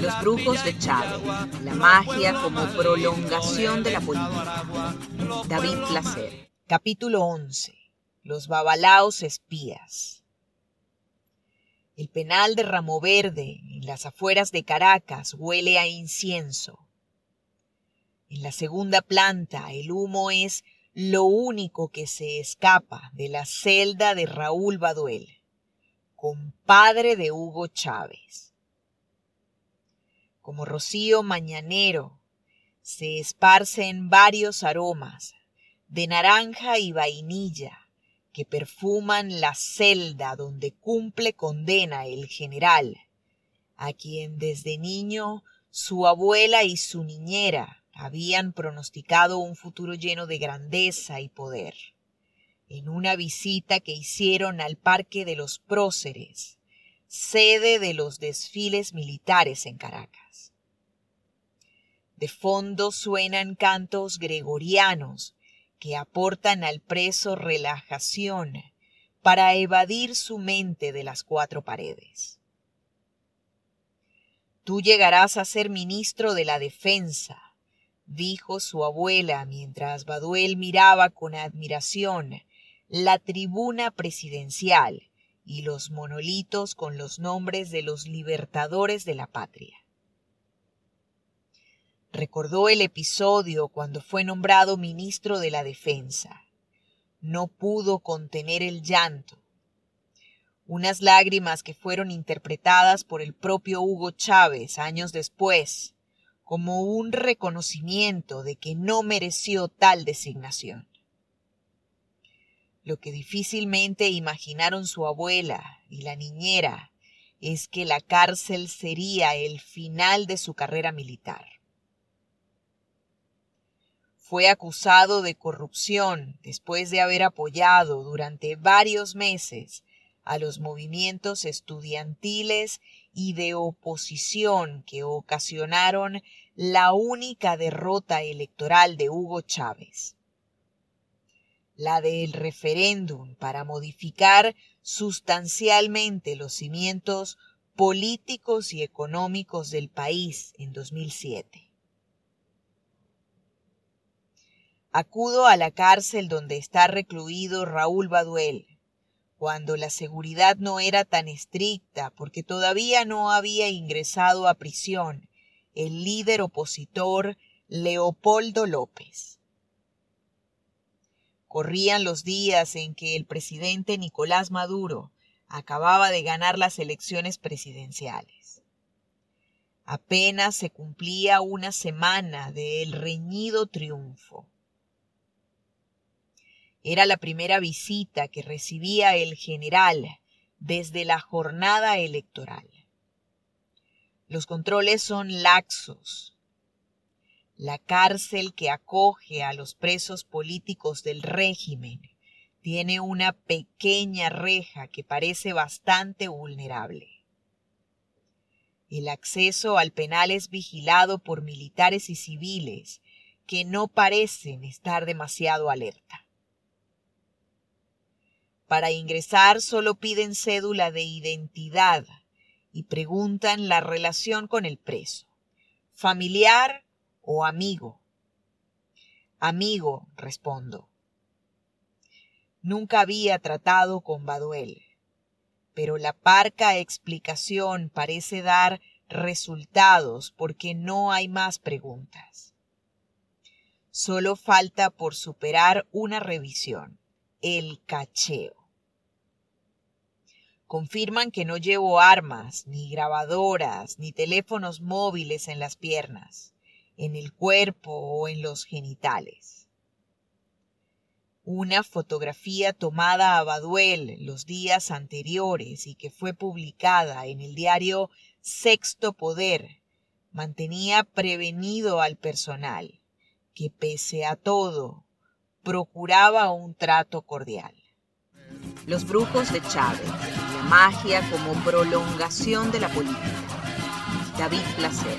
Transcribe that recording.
Los brujos de Chávez, la magia como prolongación de la política. David Placer. Capítulo 11. Los babalaos espías. El penal de Ramo Verde, en las afueras de Caracas, huele a incienso. En la segunda planta, el humo es lo único que se escapa de la celda de Raúl Baduel, compadre de Hugo Chávez. Como rocío mañanero, se esparcen varios aromas de naranja y vainilla que perfuman la celda donde cumple condena el general, a quien desde niño su abuela y su niñera habían pronosticado un futuro lleno de grandeza y poder. En una visita que hicieron al Parque de los Próceres, sede de los desfiles militares en Caracas. De fondo suenan cantos gregorianos que aportan al preso relajación para evadir su mente de las cuatro paredes. Tú llegarás a ser ministro de la Defensa, dijo su abuela mientras Baduel miraba con admiración la tribuna presidencial y los monolitos con los nombres de los libertadores de la patria. Recordó el episodio cuando fue nombrado ministro de la Defensa. No pudo contener el llanto. Unas lágrimas que fueron interpretadas por el propio Hugo Chávez años después como un reconocimiento de que no mereció tal designación. Lo que difícilmente imaginaron su abuela y la niñera es que la cárcel sería el final de su carrera militar. Fue acusado de corrupción después de haber apoyado durante varios meses a los movimientos estudiantiles y de oposición que ocasionaron la única derrota electoral de Hugo Chávez, la del referéndum para modificar sustancialmente los cimientos políticos y económicos del país en 2007. Acudo a la cárcel donde está recluido Raúl Baduel, cuando la seguridad no era tan estricta porque todavía no había ingresado a prisión el líder opositor Leopoldo López. Corrían los días en que el presidente Nicolás Maduro acababa de ganar las elecciones presidenciales. Apenas se cumplía una semana del reñido triunfo. Era la primera visita que recibía el general desde la jornada electoral. Los controles son laxos. La cárcel que acoge a los presos políticos del régimen tiene una pequeña reja que parece bastante vulnerable. El acceso al penal es vigilado por militares y civiles que no parecen estar demasiado alerta. Para ingresar solo piden cédula de identidad y preguntan la relación con el preso, familiar o amigo. Amigo, respondo. Nunca había tratado con Baduel, pero la parca explicación parece dar resultados porque no hay más preguntas. Solo falta por superar una revisión, el cacheo confirman que no llevo armas, ni grabadoras, ni teléfonos móviles en las piernas, en el cuerpo o en los genitales. Una fotografía tomada a Baduel los días anteriores y que fue publicada en el diario Sexto Poder mantenía prevenido al personal, que pese a todo procuraba un trato cordial. Los brujos de Chávez magia como prolongación de la política. David Placer.